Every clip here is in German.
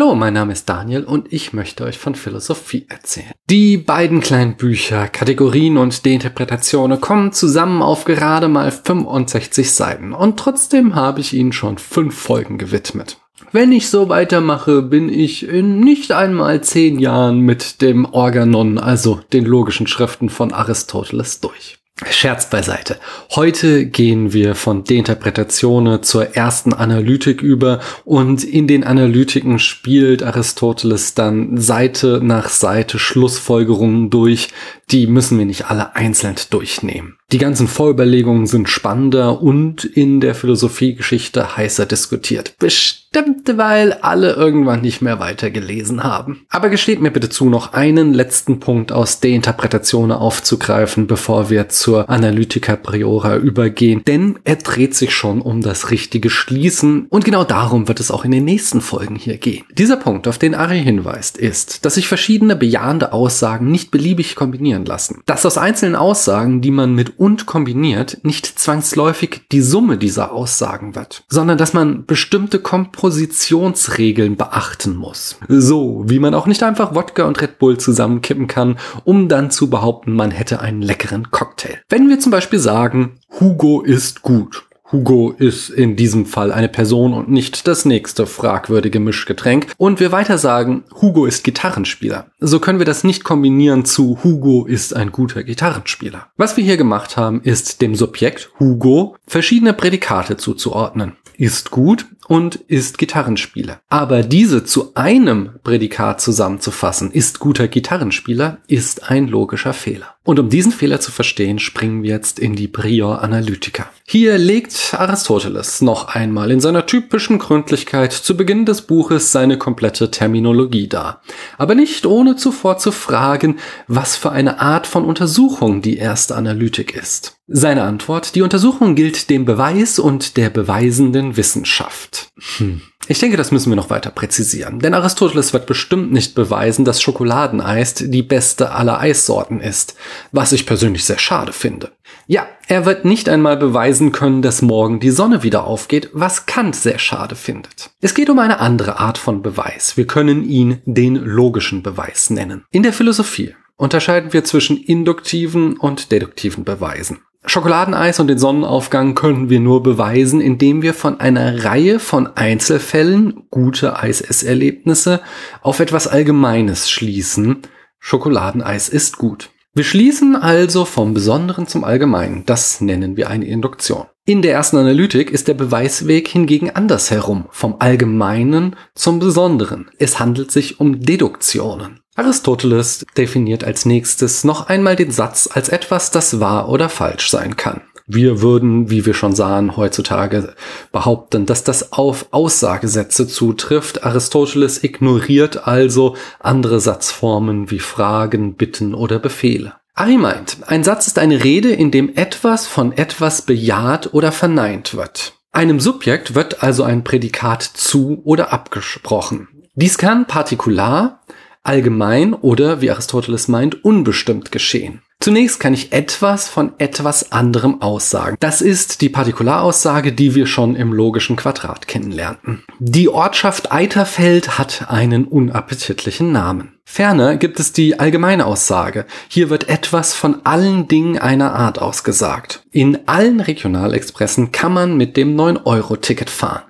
Hallo, mein Name ist Daniel und ich möchte euch von Philosophie erzählen. Die beiden kleinen Bücher, Kategorien und Deinterpretationen kommen zusammen auf gerade mal 65 Seiten und trotzdem habe ich ihnen schon fünf Folgen gewidmet. Wenn ich so weitermache, bin ich in nicht einmal zehn Jahren mit dem Organon, also den logischen Schriften von Aristoteles durch. Scherz beiseite. Heute gehen wir von Deinterpretationen zur ersten Analytik über und in den Analytiken spielt Aristoteles dann Seite nach Seite Schlussfolgerungen durch, die müssen wir nicht alle einzeln durchnehmen. Die ganzen Vorüberlegungen sind spannender und in der Philosophiegeschichte heißer diskutiert. Bestimmt, weil alle irgendwann nicht mehr weiter gelesen haben. Aber gesteht mir bitte zu, noch einen letzten Punkt aus der Interpretation aufzugreifen, bevor wir zur Analytica Priora übergehen, denn er dreht sich schon um das richtige Schließen und genau darum wird es auch in den nächsten Folgen hier gehen. Dieser Punkt, auf den Ari hinweist, ist, dass sich verschiedene bejahende Aussagen nicht beliebig kombinieren lassen. Dass aus einzelnen Aussagen, die man mit und kombiniert nicht zwangsläufig die Summe dieser Aussagen wird, sondern dass man bestimmte Kompositionsregeln beachten muss. So, wie man auch nicht einfach Wodka und Red Bull zusammenkippen kann, um dann zu behaupten, man hätte einen leckeren Cocktail. Wenn wir zum Beispiel sagen, Hugo ist gut Hugo ist in diesem Fall eine Person und nicht das nächste fragwürdige Mischgetränk. Und wir weiter sagen, Hugo ist Gitarrenspieler. So können wir das nicht kombinieren zu Hugo ist ein guter Gitarrenspieler. Was wir hier gemacht haben, ist dem Subjekt Hugo verschiedene Prädikate zuzuordnen. Ist gut und ist Gitarrenspieler. Aber diese zu einem Prädikat zusammenzufassen, ist guter Gitarrenspieler, ist ein logischer Fehler. Und um diesen Fehler zu verstehen, springen wir jetzt in die Prior Analytica. Hier legt Aristoteles noch einmal in seiner typischen Gründlichkeit zu Beginn des Buches seine komplette Terminologie dar. Aber nicht ohne zuvor zu fragen, was für eine Art von Untersuchung die erste Analytik ist. Seine Antwort, die Untersuchung gilt dem Beweis und der beweisenden Wissenschaft. Hm. Ich denke, das müssen wir noch weiter präzisieren. Denn Aristoteles wird bestimmt nicht beweisen, dass Schokoladeneis die beste aller Eissorten ist. Was ich persönlich sehr schade finde. Ja, er wird nicht einmal beweisen können, dass morgen die Sonne wieder aufgeht, was Kant sehr schade findet. Es geht um eine andere Art von Beweis. Wir können ihn den logischen Beweis nennen. In der Philosophie unterscheiden wir zwischen induktiven und deduktiven Beweisen. Schokoladeneis und den Sonnenaufgang können wir nur beweisen, indem wir von einer Reihe von Einzelfällen, gute Eisesserlebnisse, auf etwas Allgemeines schließen. Schokoladeneis ist gut. Wir schließen also vom Besonderen zum Allgemeinen. Das nennen wir eine Induktion. In der ersten Analytik ist der Beweisweg hingegen andersherum, vom Allgemeinen zum Besonderen. Es handelt sich um Deduktionen. Aristoteles definiert als nächstes noch einmal den Satz als etwas, das wahr oder falsch sein kann. Wir würden, wie wir schon sahen, heutzutage behaupten, dass das auf Aussagesätze zutrifft. Aristoteles ignoriert also andere Satzformen wie Fragen, Bitten oder Befehle. Ari meint, ein Satz ist eine Rede, in dem etwas von etwas bejaht oder verneint wird. Einem Subjekt wird also ein Prädikat zu oder abgesprochen. Dies kann partikular, allgemein oder, wie Aristoteles meint, unbestimmt geschehen. Zunächst kann ich etwas von etwas anderem aussagen. Das ist die Partikularaussage, die wir schon im logischen Quadrat kennenlernten. Die Ortschaft Eiterfeld hat einen unappetitlichen Namen. Ferner gibt es die allgemeine Aussage. Hier wird etwas von allen Dingen einer Art ausgesagt. In allen Regionalexpressen kann man mit dem 9-Euro-Ticket fahren.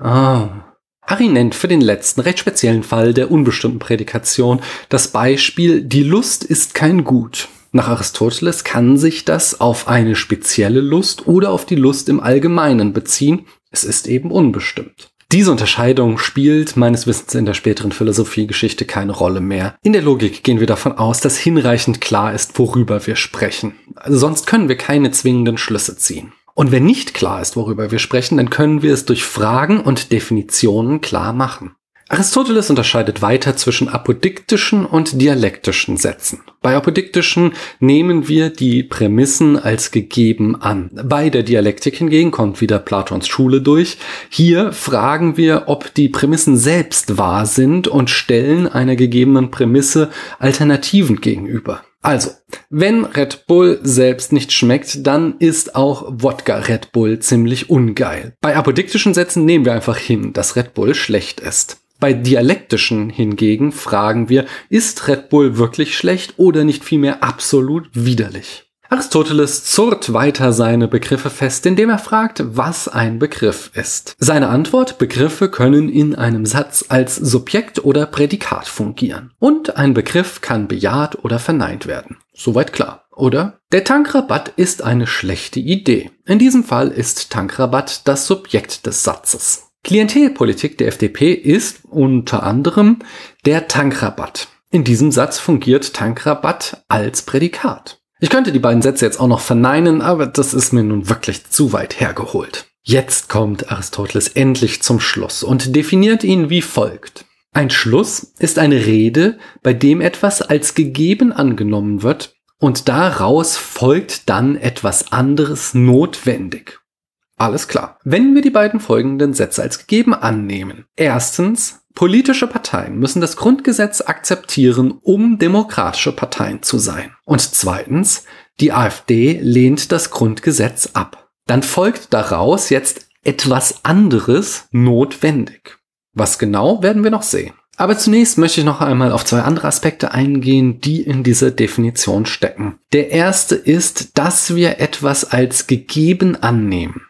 Oh, Ari nennt für den letzten recht speziellen Fall der unbestimmten Prädikation das Beispiel Die Lust ist kein Gut. Nach Aristoteles kann sich das auf eine spezielle Lust oder auf die Lust im Allgemeinen beziehen. Es ist eben unbestimmt. Diese Unterscheidung spielt meines Wissens in der späteren Philosophiegeschichte keine Rolle mehr. In der Logik gehen wir davon aus, dass hinreichend klar ist, worüber wir sprechen. Also sonst können wir keine zwingenden Schlüsse ziehen. Und wenn nicht klar ist, worüber wir sprechen, dann können wir es durch Fragen und Definitionen klar machen. Aristoteles unterscheidet weiter zwischen apodiktischen und dialektischen Sätzen. Bei apodiktischen nehmen wir die Prämissen als gegeben an. Bei der Dialektik hingegen kommt wieder Platons Schule durch. Hier fragen wir, ob die Prämissen selbst wahr sind und stellen einer gegebenen Prämisse Alternativen gegenüber. Also, wenn Red Bull selbst nicht schmeckt, dann ist auch Wodka Red Bull ziemlich ungeil. Bei apodiktischen Sätzen nehmen wir einfach hin, dass Red Bull schlecht ist. Bei dialektischen hingegen fragen wir, ist Red Bull wirklich schlecht oder nicht vielmehr absolut widerlich? Aristoteles zurrt weiter seine Begriffe fest, indem er fragt, was ein Begriff ist. Seine Antwort, Begriffe können in einem Satz als Subjekt oder Prädikat fungieren. Und ein Begriff kann bejaht oder verneint werden. Soweit klar, oder? Der Tankrabatt ist eine schlechte Idee. In diesem Fall ist Tankrabatt das Subjekt des Satzes. Klientelpolitik der FDP ist unter anderem der Tankrabatt. In diesem Satz fungiert Tankrabatt als Prädikat. Ich könnte die beiden Sätze jetzt auch noch verneinen, aber das ist mir nun wirklich zu weit hergeholt. Jetzt kommt Aristoteles endlich zum Schluss und definiert ihn wie folgt. Ein Schluss ist eine Rede, bei dem etwas als gegeben angenommen wird und daraus folgt dann etwas anderes notwendig. Alles klar. Wenn wir die beiden folgenden Sätze als gegeben annehmen. Erstens, Politische Parteien müssen das Grundgesetz akzeptieren, um demokratische Parteien zu sein. Und zweitens, die AfD lehnt das Grundgesetz ab. Dann folgt daraus jetzt etwas anderes notwendig. Was genau, werden wir noch sehen. Aber zunächst möchte ich noch einmal auf zwei andere Aspekte eingehen, die in dieser Definition stecken. Der erste ist, dass wir etwas als gegeben annehmen.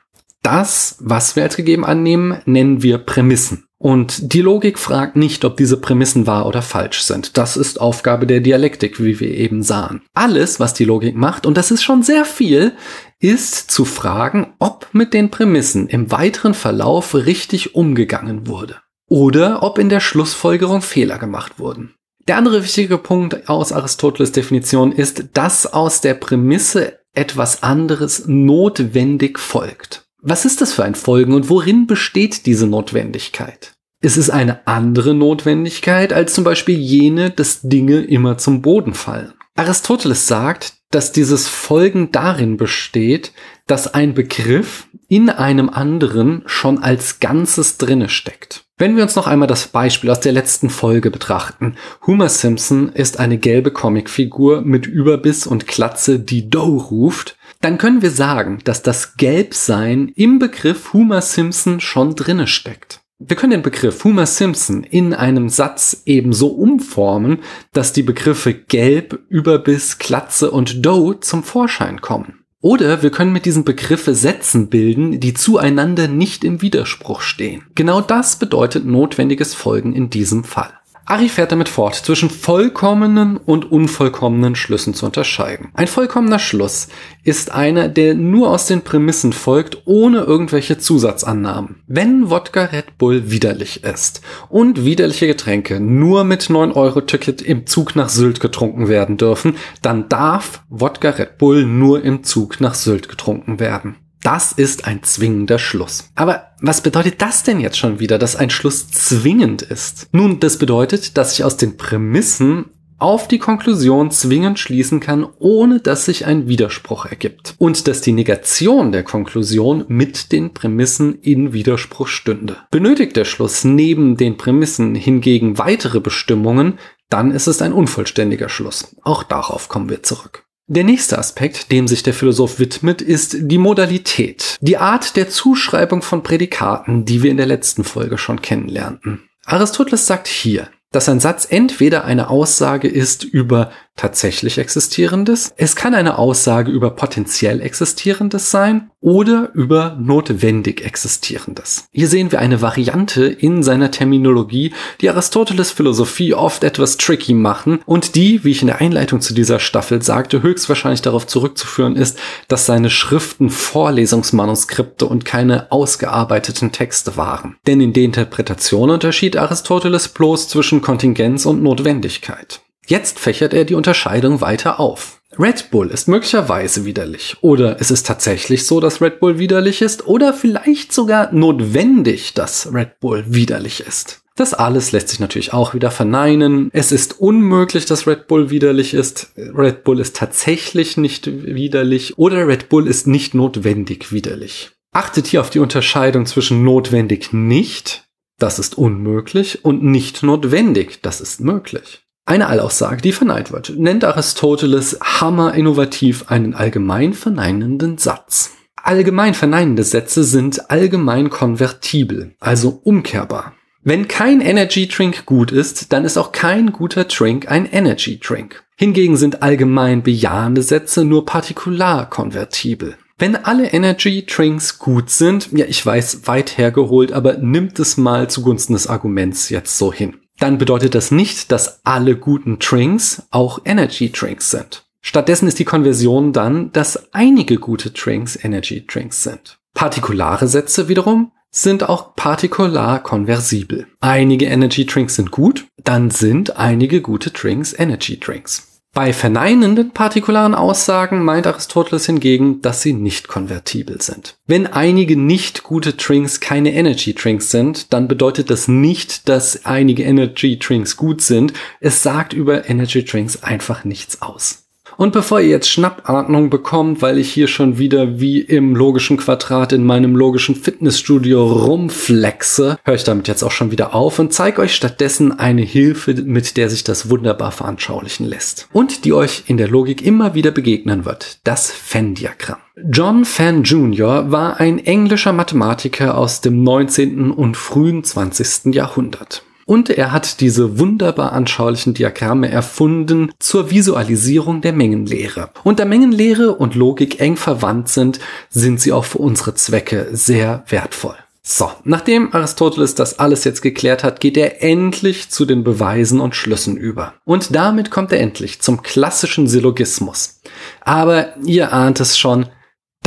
Das, was wir als gegeben annehmen, nennen wir Prämissen. Und die Logik fragt nicht, ob diese Prämissen wahr oder falsch sind. Das ist Aufgabe der Dialektik, wie wir eben sahen. Alles, was die Logik macht, und das ist schon sehr viel, ist zu fragen, ob mit den Prämissen im weiteren Verlauf richtig umgegangen wurde. Oder ob in der Schlussfolgerung Fehler gemacht wurden. Der andere wichtige Punkt aus Aristoteles Definition ist, dass aus der Prämisse etwas anderes notwendig folgt. Was ist das für ein Folgen und worin besteht diese Notwendigkeit? Es ist eine andere Notwendigkeit als zum Beispiel jene, dass Dinge immer zum Boden fallen. Aristoteles sagt, dass dieses Folgen darin besteht, dass ein Begriff in einem anderen schon als Ganzes drinne steckt. Wenn wir uns noch einmal das Beispiel aus der letzten Folge betrachten. Homer Simpson ist eine gelbe Comicfigur mit Überbiss und Klatze, die Doe ruft dann können wir sagen, dass das Gelbsein im Begriff Homer Simpson schon drinne steckt. Wir können den Begriff Homer Simpson in einem Satz ebenso umformen, dass die Begriffe Gelb, Überbiss, Klatze und Doe zum Vorschein kommen. Oder wir können mit diesen Begriffe Sätzen bilden, die zueinander nicht im Widerspruch stehen. Genau das bedeutet notwendiges Folgen in diesem Fall. Ari fährt damit fort, zwischen vollkommenen und unvollkommenen Schlüssen zu unterscheiden. Ein vollkommener Schluss ist einer, der nur aus den Prämissen folgt, ohne irgendwelche Zusatzannahmen. Wenn Wodka Red Bull widerlich ist und widerliche Getränke nur mit 9-Euro-Ticket im Zug nach Sylt getrunken werden dürfen, dann darf Wodka Red Bull nur im Zug nach Sylt getrunken werden. Das ist ein zwingender Schluss. Aber was bedeutet das denn jetzt schon wieder, dass ein Schluss zwingend ist? Nun, das bedeutet, dass ich aus den Prämissen auf die Konklusion zwingend schließen kann, ohne dass sich ein Widerspruch ergibt. Und dass die Negation der Konklusion mit den Prämissen in Widerspruch stünde. Benötigt der Schluss neben den Prämissen hingegen weitere Bestimmungen, dann ist es ein unvollständiger Schluss. Auch darauf kommen wir zurück. Der nächste Aspekt, dem sich der Philosoph widmet, ist die Modalität, die Art der Zuschreibung von Prädikaten, die wir in der letzten Folge schon kennenlernten. Aristoteles sagt hier, dass ein Satz entweder eine Aussage ist über tatsächlich Existierendes, es kann eine Aussage über potenziell Existierendes sein oder über notwendig Existierendes. Hier sehen wir eine Variante in seiner Terminologie, die Aristoteles Philosophie oft etwas tricky machen und die, wie ich in der Einleitung zu dieser Staffel sagte, höchstwahrscheinlich darauf zurückzuführen ist, dass seine Schriften Vorlesungsmanuskripte und keine ausgearbeiteten Texte waren. Denn in der Interpretation unterschied Aristoteles bloß zwischen Kontingenz und Notwendigkeit. Jetzt fächert er die Unterscheidung weiter auf. Red Bull ist möglicherweise widerlich. Oder es ist tatsächlich so, dass Red Bull widerlich ist. Oder vielleicht sogar notwendig, dass Red Bull widerlich ist. Das alles lässt sich natürlich auch wieder verneinen. Es ist unmöglich, dass Red Bull widerlich ist. Red Bull ist tatsächlich nicht widerlich. Oder Red Bull ist nicht notwendig widerlich. Achtet hier auf die Unterscheidung zwischen notwendig nicht, das ist unmöglich, und nicht notwendig, das ist möglich. Eine Allaussage, die verneint wird, nennt Aristoteles hammer innovativ einen allgemein verneinenden Satz. Allgemein verneinende Sätze sind allgemein konvertibel, also umkehrbar. Wenn kein Energy Drink gut ist, dann ist auch kein guter Drink ein Energy Drink. Hingegen sind allgemein bejahende Sätze nur partikular konvertibel. Wenn alle Energy Drinks gut sind, ja, ich weiß, weit hergeholt, aber nimmt es mal zugunsten des Arguments jetzt so hin dann bedeutet das nicht, dass alle guten Drinks auch Energy Drinks sind. Stattdessen ist die Konversion dann, dass einige gute Drinks Energy Drinks sind. Partikulare Sätze wiederum sind auch partikular konversibel. Einige Energy Drinks sind gut, dann sind einige gute Drinks Energy Drinks. Bei verneinenden partikularen Aussagen meint Aristoteles hingegen, dass sie nicht konvertibel sind. Wenn einige nicht gute Drinks keine Energy Drinks sind, dann bedeutet das nicht, dass einige Energy Drinks gut sind. Es sagt über Energy Drinks einfach nichts aus. Und bevor ihr jetzt Schnappatmung bekommt, weil ich hier schon wieder wie im logischen Quadrat in meinem logischen Fitnessstudio rumflexe, höre ich damit jetzt auch schon wieder auf und zeige euch stattdessen eine Hilfe, mit der sich das wunderbar veranschaulichen lässt. Und die euch in der Logik immer wieder begegnen wird. Das Venn-Diagramm. John Fenn Jr. war ein englischer Mathematiker aus dem 19. und frühen 20. Jahrhundert. Und er hat diese wunderbar anschaulichen Diagramme erfunden zur Visualisierung der Mengenlehre. Und da Mengenlehre und Logik eng verwandt sind, sind sie auch für unsere Zwecke sehr wertvoll. So, nachdem Aristoteles das alles jetzt geklärt hat, geht er endlich zu den Beweisen und Schlüssen über. Und damit kommt er endlich zum klassischen Syllogismus. Aber ihr ahnt es schon,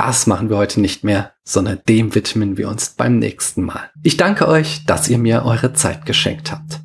das machen wir heute nicht mehr, sondern dem widmen wir uns beim nächsten Mal. Ich danke euch, dass ihr mir eure Zeit geschenkt habt.